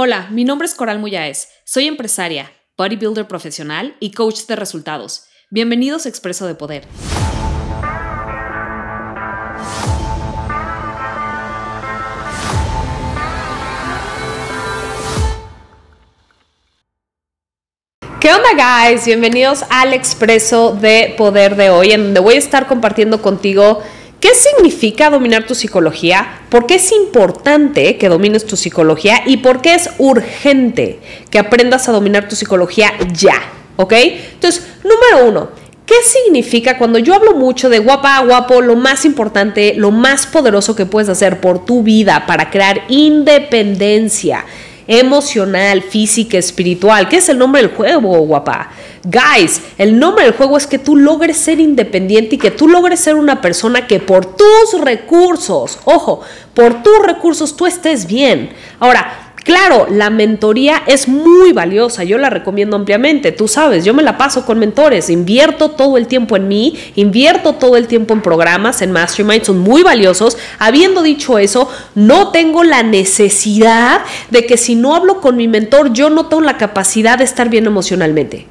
Hola, mi nombre es Coral Muyáez. Soy empresaria, bodybuilder profesional y coach de resultados. Bienvenidos a Expreso de Poder. ¿Qué onda, guys? Bienvenidos al Expreso de Poder de hoy, en donde voy a estar compartiendo contigo qué significa dominar tu psicología, por qué es importante que domines tu psicología y por qué es urgente que aprendas a dominar tu psicología ya, ¿ok? Entonces, número uno, ¿qué significa cuando yo hablo mucho de guapa, guapo, lo más importante, lo más poderoso que puedes hacer por tu vida para crear independencia? Emocional, física, espiritual. ¿Qué es el nombre del juego, guapa? Guys, el nombre del juego es que tú logres ser independiente y que tú logres ser una persona que por tus recursos, ojo, por tus recursos tú estés bien. Ahora, Claro, la mentoría es muy valiosa, yo la recomiendo ampliamente, tú sabes, yo me la paso con mentores, invierto todo el tiempo en mí, invierto todo el tiempo en programas, en mastermind, son muy valiosos. Habiendo dicho eso, no tengo la necesidad de que si no hablo con mi mentor, yo no tengo la capacidad de estar bien emocionalmente.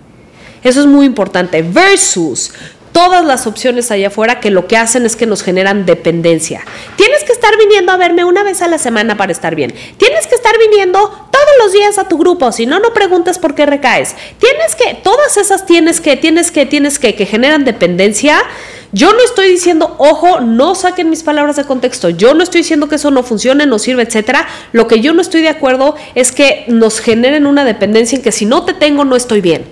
Eso es muy importante. Versus, todas las opciones allá afuera que lo que hacen es que nos generan dependencia. Tienes que estar viniendo a verme una vez a la semana para estar bien. Tienes que estar viniendo todos los días a tu grupo, si no, no preguntes por qué recaes. Tienes que, todas esas tienes que, tienes que, tienes que, que generan dependencia. Yo no estoy diciendo, ojo, no saquen mis palabras de contexto. Yo no estoy diciendo que eso no funcione, no sirve, etcétera. Lo que yo no estoy de acuerdo es que nos generen una dependencia en que si no te tengo, no estoy bien.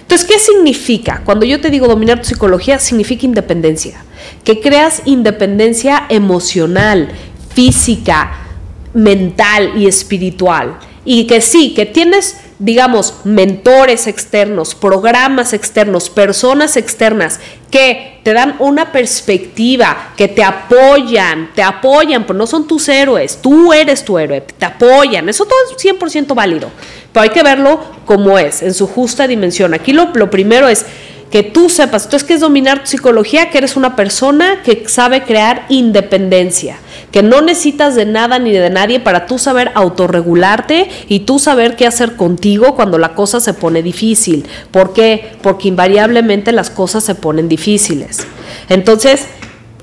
Entonces, ¿qué significa? Cuando yo te digo dominar tu psicología, significa independencia. Que creas independencia emocional, física, mental y espiritual. Y que sí, que tienes, digamos, mentores externos, programas externos, personas externas que te dan una perspectiva, que te apoyan, te apoyan, pero no son tus héroes, tú eres tu héroe, te apoyan, eso todo es 100% válido. Pero hay que verlo como es, en su justa dimensión. Aquí lo, lo primero es que tú sepas, entonces, ¿qué es dominar tu psicología? Que eres una persona que sabe crear independencia, que no necesitas de nada ni de nadie para tú saber autorregularte y tú saber qué hacer contigo cuando la cosa se pone difícil. ¿Por qué? Porque invariablemente las cosas se ponen difíciles. Entonces,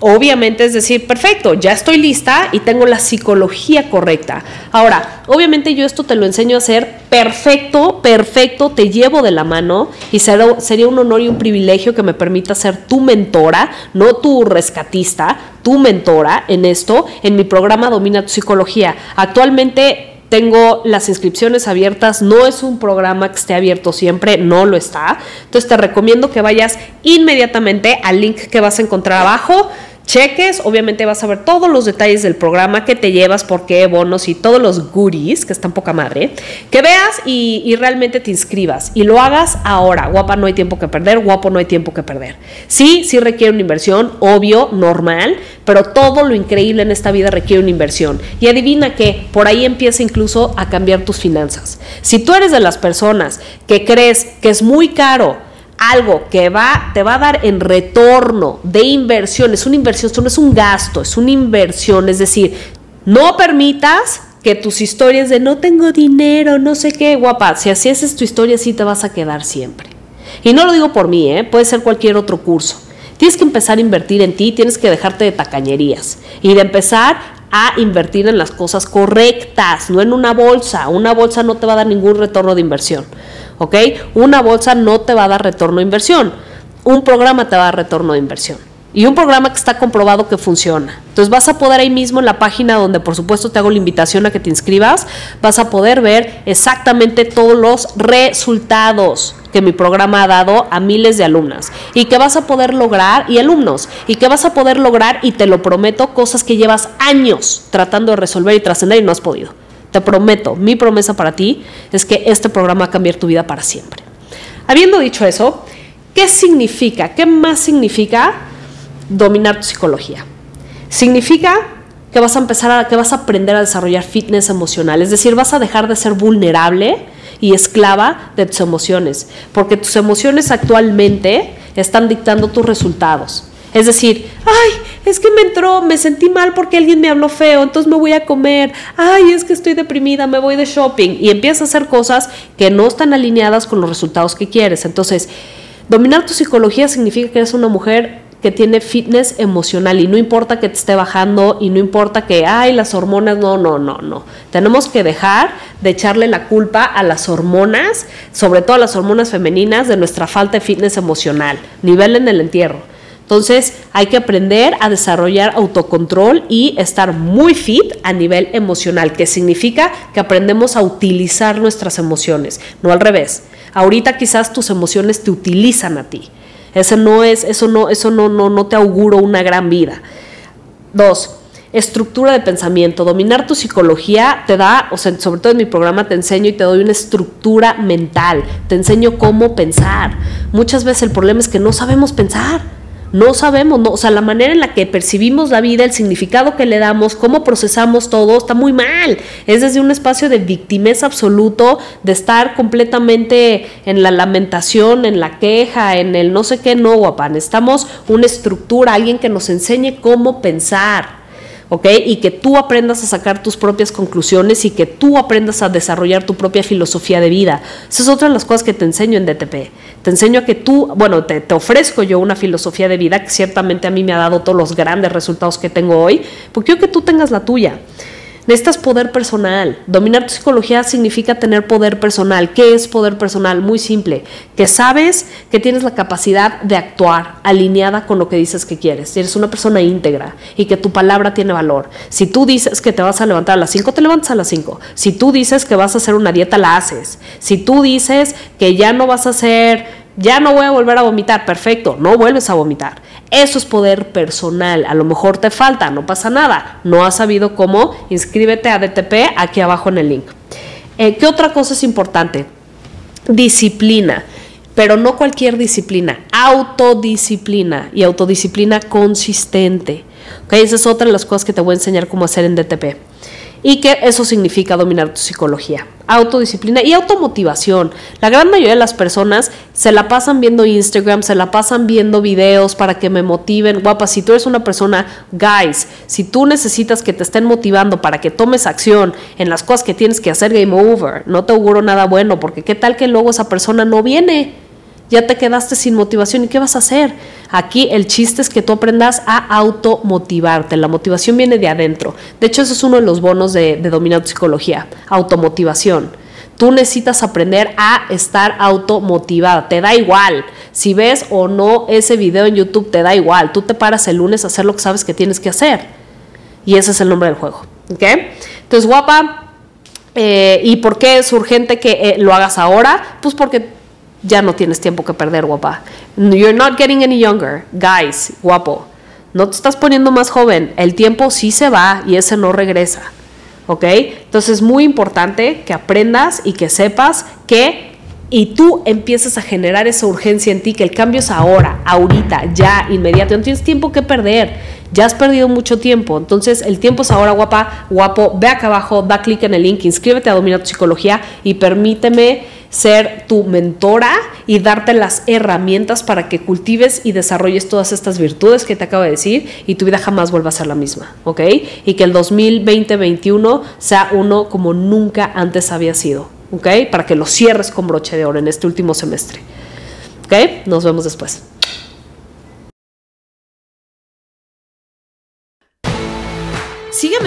obviamente es decir, perfecto, ya estoy lista y tengo la psicología correcta. Ahora, obviamente yo esto te lo enseño a hacer perfecto, perfecto, te llevo de la mano y sería un honor y un privilegio que me permita ser tu mentora, no tu rescatista, tu mentora en esto, en mi programa Domina tu Psicología. Actualmente tengo las inscripciones abiertas, no es un programa que esté abierto siempre, no lo está. Entonces te recomiendo que vayas inmediatamente al link que vas a encontrar abajo cheques, obviamente vas a ver todos los detalles del programa, que te llevas, por qué, bonos y todos los goodies, que están poca madre, que veas y, realmente te inscribas y lo hagas ahora. Guapa, no hay tiempo que perder, guapo, no hay tiempo que perder. Sí, sí requiere una inversión, obvio, normal, pero todo lo increíble en esta vida requiere una inversión. Y adivina que por ahí empieza incluso a cambiar tus finanzas. Si tú eres de las personas que crees que es muy caro, algo que va, te va a dar en retorno de inversión, es una inversión, esto no es un gasto, es una inversión, es decir, no permitas que tus historias de no tengo dinero, no sé qué, guapa, si así haces tu historia, así te vas a quedar siempre. Y no lo digo por mí, ¿eh? puede ser cualquier otro curso. Tienes que empezar a invertir en ti, tienes que dejarte de tacañerías y de empezar a invertir en las cosas correctas, no en una bolsa. Una bolsa no te va a dar ningún retorno de inversión. ¿Ok? Una bolsa no te va a dar retorno de inversión, un programa te va a dar retorno de inversión. Y un programa que está comprobado que funciona. Entonces vas a poder ahí mismo en la página donde por supuesto te hago la invitación a que te inscribas, vas a poder ver exactamente todos los resultados que mi programa ha dado a miles de alumnas y que vas a poder lograr, y alumnos, y que vas a poder lograr, y te lo prometo, cosas que llevas años tratando de resolver y trascender y no has podido. Te prometo, mi promesa para ti es que este programa va a cambiar tu vida para siempre. Habiendo dicho eso, ¿qué significa? ¿Qué más significa dominar tu psicología? Significa que vas a empezar a, que vas a aprender a desarrollar fitness emocional, es decir, vas a dejar de ser vulnerable y esclava de tus emociones, porque tus emociones actualmente están dictando tus resultados. Es decir, ay, es que me entró, me sentí mal porque alguien me habló feo, entonces me voy a comer, ay, es que estoy deprimida, me voy de shopping y empiezas a hacer cosas que no están alineadas con los resultados que quieres. Entonces, dominar tu psicología significa que eres una mujer que tiene fitness emocional y no importa que te esté bajando y no importa que, ay, las hormonas, no, no, no, no. Tenemos que dejar de echarle la culpa a las hormonas, sobre todo a las hormonas femeninas, de nuestra falta de fitness emocional, nivel en el entierro. Entonces hay que aprender a desarrollar autocontrol y estar muy fit a nivel emocional, que significa que aprendemos a utilizar nuestras emociones, no al revés. Ahorita quizás tus emociones te utilizan a ti. Eso no es, eso no, eso no, no, no te auguro una gran vida. Dos, estructura de pensamiento. Dominar tu psicología te da, o sea, sobre todo en mi programa te enseño y te doy una estructura mental. Te enseño cómo pensar. Muchas veces el problema es que no sabemos pensar. No sabemos, no, o sea, la manera en la que percibimos la vida, el significado que le damos, cómo procesamos todo, está muy mal. Es desde un espacio de victimez absoluto, de estar completamente en la lamentación, en la queja, en el no sé qué, no, guapa. Necesitamos una estructura, alguien que nos enseñe cómo pensar. ¿Ok? Y que tú aprendas a sacar tus propias conclusiones y que tú aprendas a desarrollar tu propia filosofía de vida. Esa es otra de las cosas que te enseño en DTP. Te enseño a que tú, bueno, te, te ofrezco yo una filosofía de vida que ciertamente a mí me ha dado todos los grandes resultados que tengo hoy, porque quiero que tú tengas la tuya. Necesitas poder personal. Dominar tu psicología significa tener poder personal. ¿Qué es poder personal? Muy simple. Que sabes que tienes la capacidad de actuar alineada con lo que dices que quieres. Eres una persona íntegra y que tu palabra tiene valor. Si tú dices que te vas a levantar a las 5, te levantas a las 5. Si tú dices que vas a hacer una dieta, la haces. Si tú dices que ya no vas a hacer ya no voy a volver a vomitar, perfecto, no vuelves a vomitar. Eso es poder personal, a lo mejor te falta, no pasa nada, no has sabido cómo, inscríbete a DTP aquí abajo en el link. Eh, ¿Qué otra cosa es importante? Disciplina, pero no cualquier disciplina, autodisciplina y autodisciplina consistente. ¿Okay? Esa es otra de las cosas que te voy a enseñar cómo hacer en DTP y que eso significa dominar tu psicología. Autodisciplina y automotivación. La gran mayoría de las personas se la pasan viendo Instagram, se la pasan viendo videos para que me motiven. Guapa, si tú eres una persona, guys, si tú necesitas que te estén motivando para que tomes acción en las cosas que tienes que hacer, game over. No te auguro nada bueno, porque qué tal que luego esa persona no viene ya te quedaste sin motivación y ¿qué vas a hacer? Aquí el chiste es que tú aprendas a automotivarte. La motivación viene de adentro. De hecho, eso es uno de los bonos de, de dominar psicología, automotivación. Tú necesitas aprender a estar automotivada. Te da igual. Si ves o no ese video en YouTube, te da igual. Tú te paras el lunes a hacer lo que sabes que tienes que hacer. Y ese es el nombre del juego. ¿Ok? Entonces, guapa. Eh, ¿Y por qué es urgente que eh, lo hagas ahora? Pues porque ya no tienes tiempo que perder, guapa. You're not getting any younger, guys, guapo. No te estás poniendo más joven. El tiempo sí se va y ese no regresa. ¿Ok? Entonces es muy importante que aprendas y que sepas que y tú empiezas a generar esa urgencia en ti, que el cambio es ahora, ahorita, ya, inmediato. No tienes tiempo que perder. Ya has perdido mucho tiempo. Entonces, el tiempo es ahora, guapa, guapo. Ve acá abajo, da clic en el link, inscríbete a Dominar tu Psicología y permíteme ser tu mentora y darte las herramientas para que cultives y desarrolles todas estas virtudes que te acabo de decir y tu vida jamás vuelva a ser la misma, ¿ok? Y que el 2020-21 sea uno como nunca antes había sido, ¿ok? Para que lo cierres con broche de oro en este último semestre, ¿ok? Nos vemos después.